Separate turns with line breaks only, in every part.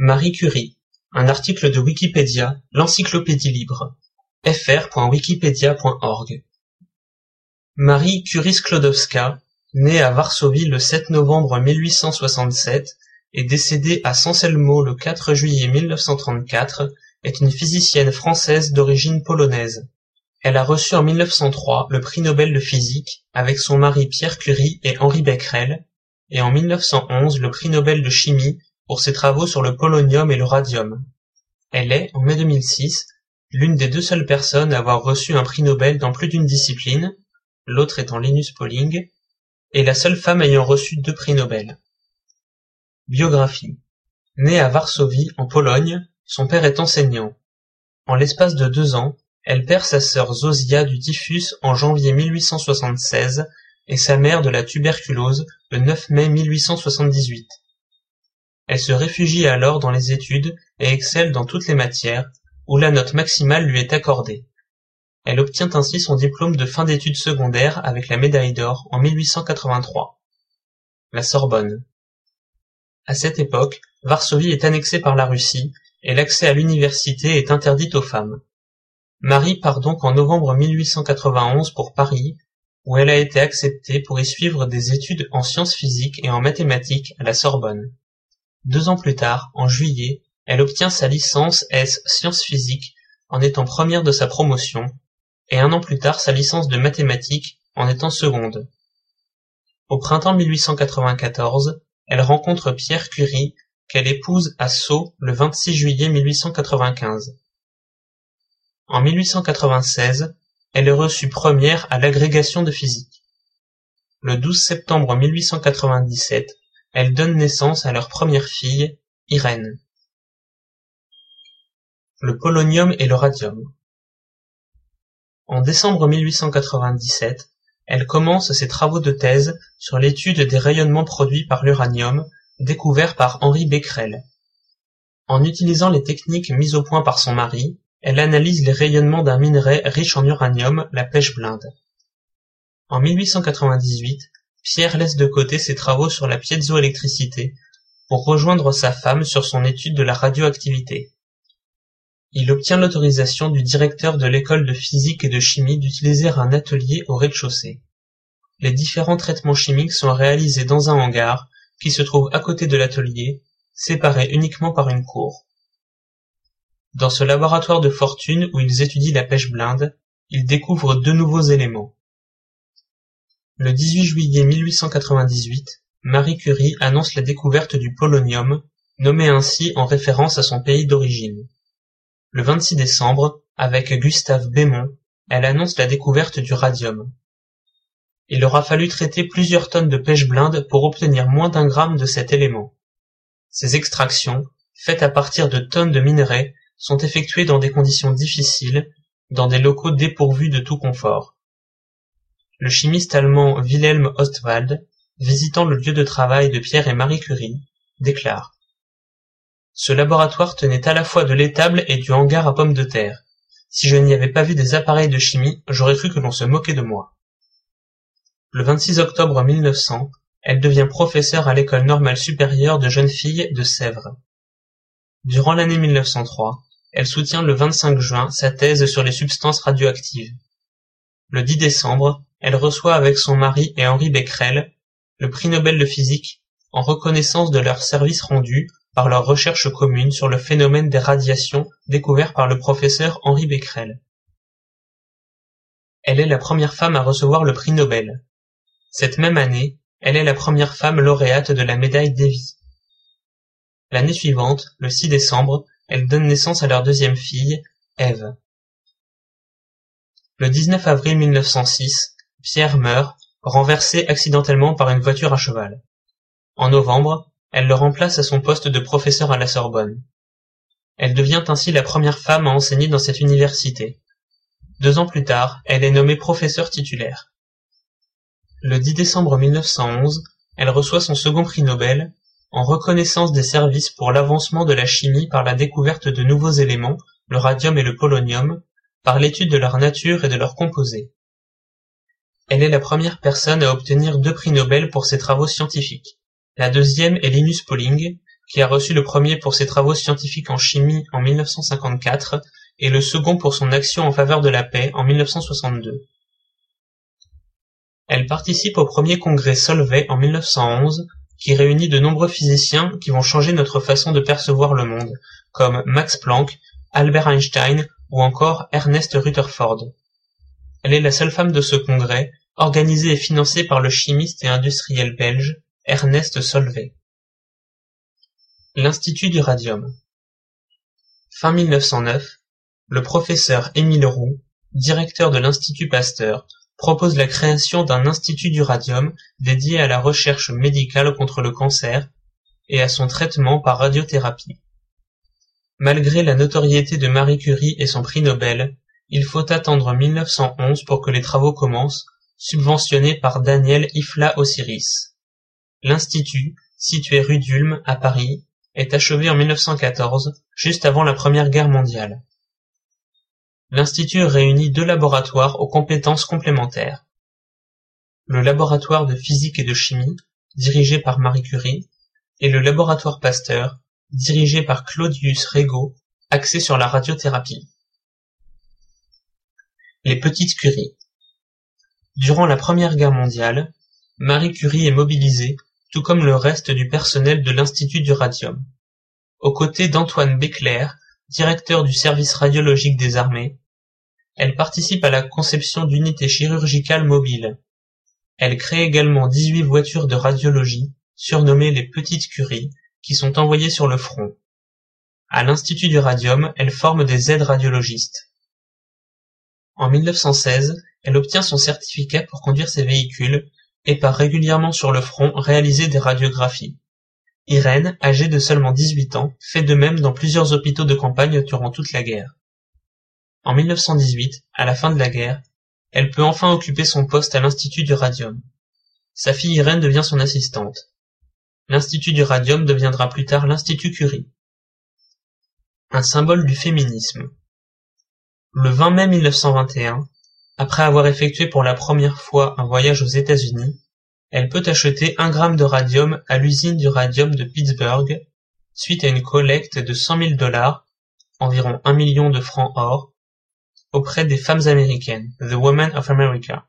Marie Curie, un article de Wikipédia, l'encyclopédie libre, fr.wikipedia.org. Marie Curie-Sklodowska, née à Varsovie le 7 novembre 1867 et décédée à San Selmo le 4 juillet 1934, est une physicienne française d'origine polonaise. Elle a reçu en 1903 le prix Nobel de physique avec son mari Pierre Curie et Henri Becquerel, et en 1911 le prix Nobel de chimie pour ses travaux sur le polonium et le radium. Elle est, en mai 2006, l'une des deux seules personnes à avoir reçu un prix Nobel dans plus d'une discipline, l'autre étant Linus Pauling, et la seule femme ayant reçu deux prix Nobel. Biographie. Née à Varsovie, en Pologne, son père est enseignant. En l'espace de deux ans, elle perd sa sœur Zosia du typhus en janvier 1876 et sa mère de la tuberculose le 9 mai 1878. Elle se réfugie alors dans les études et excelle dans toutes les matières, où la note maximale lui est accordée. Elle obtient ainsi son diplôme de fin d'études secondaires avec la médaille d'or en 1883. La Sorbonne. À cette époque, Varsovie est annexée par la Russie et l'accès à l'université est interdit aux femmes. Marie part donc en novembre 1891 pour Paris, où elle a été acceptée pour y suivre des études en sciences physiques et en mathématiques à la Sorbonne. Deux ans plus tard, en juillet, elle obtient sa licence S sciences physiques en étant première de sa promotion, et un an plus tard sa licence de mathématiques en étant seconde. Au printemps 1894, elle rencontre Pierre Curie, qu'elle épouse à Sceaux le 26 juillet 1895. En 1896, elle est reçue première à l'agrégation de physique. Le 12 septembre 1897, elle donne naissance à leur première fille, Irène. Le polonium et le radium. En décembre 1897, elle commence ses travaux de thèse sur l'étude des rayonnements produits par l'uranium, découvert par Henri Becquerel. En utilisant les techniques mises au point par son mari, elle analyse les rayonnements d'un minerai riche en uranium, la pêche blinde. En 1898, Pierre laisse de côté ses travaux sur la piézoélectricité pour rejoindre sa femme sur son étude de la radioactivité. Il obtient l'autorisation du directeur de l'école de physique et de chimie d'utiliser un atelier au rez-de-chaussée. Les différents traitements chimiques sont réalisés dans un hangar qui se trouve à côté de l'atelier, séparé uniquement par une cour. Dans ce laboratoire de fortune où ils étudient la pêche blinde, ils découvrent deux nouveaux éléments. Le 18 juillet 1898, Marie Curie annonce la découverte du polonium, nommé ainsi en référence à son pays d'origine. Le 26 décembre, avec Gustave Bémont, elle annonce la découverte du radium. Il aura fallu traiter plusieurs tonnes de pêche blinde pour obtenir moins d'un gramme de cet élément. Ces extractions, faites à partir de tonnes de minerais, sont effectuées dans des conditions difficiles, dans des locaux dépourvus de tout confort. Le chimiste allemand Wilhelm Ostwald, visitant le lieu de travail de Pierre et Marie Curie, déclare Ce laboratoire tenait à la fois de l'étable et du hangar à pommes de terre. Si je n'y avais pas vu des appareils de chimie, j'aurais cru que l'on se moquait de moi. Le 26 octobre 1900, elle devient professeure à l'école normale supérieure de jeunes filles de Sèvres. Durant l'année 1903, elle soutient le 25 juin sa thèse sur les substances radioactives. Le 10 décembre, elle reçoit avec son mari et Henri Becquerel le prix Nobel de physique en reconnaissance de leurs services rendus par leurs recherches communes sur le phénomène des radiations découvert par le professeur Henri Becquerel. Elle est la première femme à recevoir le prix Nobel. Cette même année, elle est la première femme lauréate de la médaille Davy. L'année suivante, le 6 décembre, elle donne naissance à leur deuxième fille, Ève. Le 19 avril 1906, Pierre meurt, renversé accidentellement par une voiture à cheval. En novembre, elle le remplace à son poste de professeur à la Sorbonne. Elle devient ainsi la première femme à enseigner dans cette université. Deux ans plus tard, elle est nommée professeure titulaire. Le 10 décembre 1911, elle reçoit son second prix Nobel, en reconnaissance des services pour l'avancement de la chimie par la découverte de nouveaux éléments, le radium et le polonium, par l'étude de leur nature et de leurs composés. Elle est la première personne à obtenir deux prix Nobel pour ses travaux scientifiques. La deuxième est Linus Pauling, qui a reçu le premier pour ses travaux scientifiques en chimie en 1954 et le second pour son action en faveur de la paix en 1962. Elle participe au premier congrès Solvay en 1911 qui réunit de nombreux physiciens qui vont changer notre façon de percevoir le monde, comme Max Planck, Albert Einstein ou encore Ernest Rutherford. Elle est la seule femme de ce congrès, organisé et financé par le chimiste et industriel belge Ernest Solvay. L'Institut du radium. Fin 1909, le professeur Émile Roux, directeur de l'Institut Pasteur, propose la création d'un institut du radium dédié à la recherche médicale contre le cancer et à son traitement par radiothérapie. Malgré la notoriété de Marie Curie et son prix Nobel, il faut attendre 1911 pour que les travaux commencent, subventionnés par Daniel Ifla Osiris. L'institut, situé rue d'Ulm à Paris, est achevé en 1914, juste avant la Première Guerre mondiale. L'institut réunit deux laboratoires aux compétences complémentaires. Le laboratoire de physique et de chimie, dirigé par Marie Curie, et le laboratoire Pasteur, dirigé par Claudius Regaud, axé sur la radiothérapie. Les petites Curies. Durant la Première Guerre mondiale, Marie Curie est mobilisée tout comme le reste du personnel de l'Institut du radium. Aux côtés d'Antoine Béclair, directeur du service radiologique des armées, elle participe à la conception d'unités chirurgicales mobiles. Elle crée également 18 voitures de radiologie, surnommées les Petites Curies, qui sont envoyées sur le front. À l'Institut du radium, elle forme des aides radiologistes. En 1916, elle obtient son certificat pour conduire ses véhicules et part régulièrement sur le front réaliser des radiographies. Irène, âgée de seulement 18 ans, fait de même dans plusieurs hôpitaux de campagne durant toute la guerre. En 1918, à la fin de la guerre, elle peut enfin occuper son poste à l'Institut du Radium. Sa fille Irène devient son assistante. L'Institut du Radium deviendra plus tard l'Institut Curie. Un symbole du féminisme. Le 20 mai 1921, après avoir effectué pour la première fois un voyage aux États-Unis, elle peut acheter un gramme de radium à l'usine du radium de Pittsburgh, suite à une collecte de cent mille dollars, environ un million de francs or, auprès des femmes américaines, The Women of America.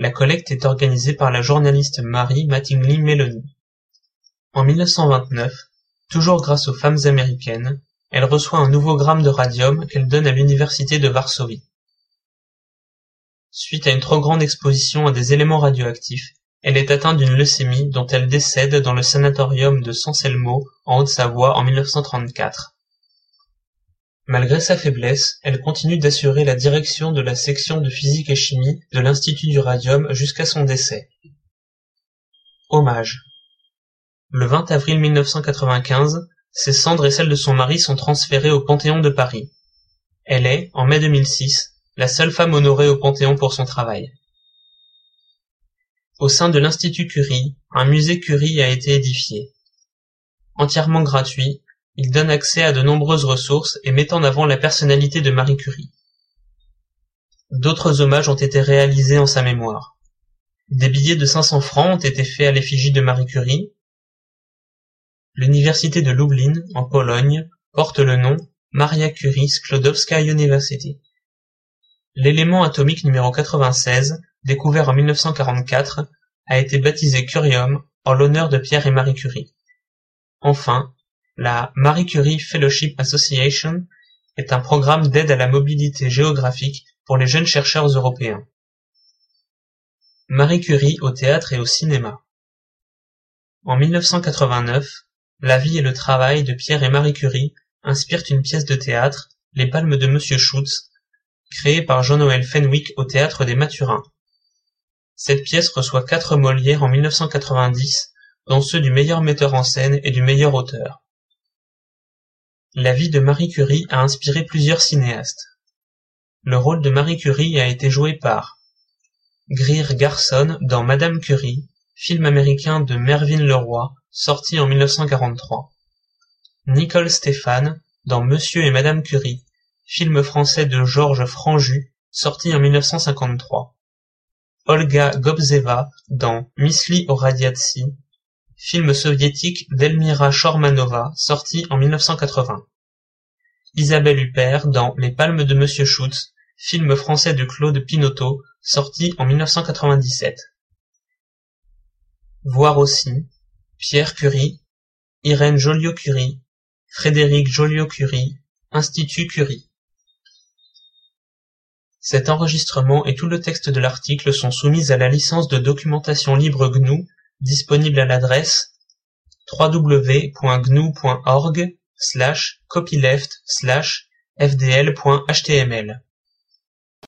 La collecte est organisée par la journaliste Mary Mattingly Meloni. En 1929, toujours grâce aux femmes américaines, elle reçoit un nouveau gramme de radium qu'elle donne à l'université de Varsovie. Suite à une trop grande exposition à des éléments radioactifs, elle est atteinte d'une leucémie dont elle décède dans le sanatorium de Sanselmo en Haute-Savoie en 1934. Malgré sa faiblesse, elle continue d'assurer la direction de la section de physique et chimie de l'Institut du radium jusqu'à son décès. Hommage. Le 20 avril 1995, ses cendres et celles de son mari sont transférées au Panthéon de Paris. Elle est, en mai 2006, la seule femme honorée au Panthéon pour son travail. Au sein de l'Institut Curie, un musée Curie a été édifié. Entièrement gratuit, il donne accès à de nombreuses ressources et met en avant la personnalité de Marie Curie. D'autres hommages ont été réalisés en sa mémoire. Des billets de 500 francs ont été faits à l'effigie de Marie Curie. L'université de Lublin, en Pologne, porte le nom Maria Curie Sklodowska University. L'élément atomique numéro 96, découvert en 1944, a été baptisé Curium en l'honneur de Pierre et Marie Curie. Enfin, la Marie Curie Fellowship Association est un programme d'aide à la mobilité géographique pour les jeunes chercheurs européens. Marie Curie au théâtre et au cinéma. En 1989, la vie et le travail de Pierre et Marie Curie inspirent une pièce de théâtre, Les Palmes de Monsieur Schutz, créé par Jean-Noël Fenwick au Théâtre des Mathurins. Cette pièce reçoit quatre Molières en 1990, dont ceux du meilleur metteur en scène et du meilleur auteur. La vie de Marie Curie a inspiré plusieurs cinéastes. Le rôle de Marie Curie a été joué par Greer Garson dans Madame Curie, film américain de Mervyn Leroy, sorti en 1943. Nicole Stéphane dans Monsieur et Madame Curie, film français de Georges Franju, sorti en 1953. Olga Gobzeva dans Mysli o radiacji, film soviétique d'Elmira Shormanova sorti en 1980. Isabelle Huppert dans Les Palmes de Monsieur Schutz, film français de Claude Pinoteau sorti en 1997. Voir aussi Pierre Curie, Irène Joliot-Curie, Frédéric Joliot-Curie, Institut Curie. Cet enregistrement et tout le texte de l'article sont soumis à la licence de documentation libre GNU disponible à l'adresse www.gnu.org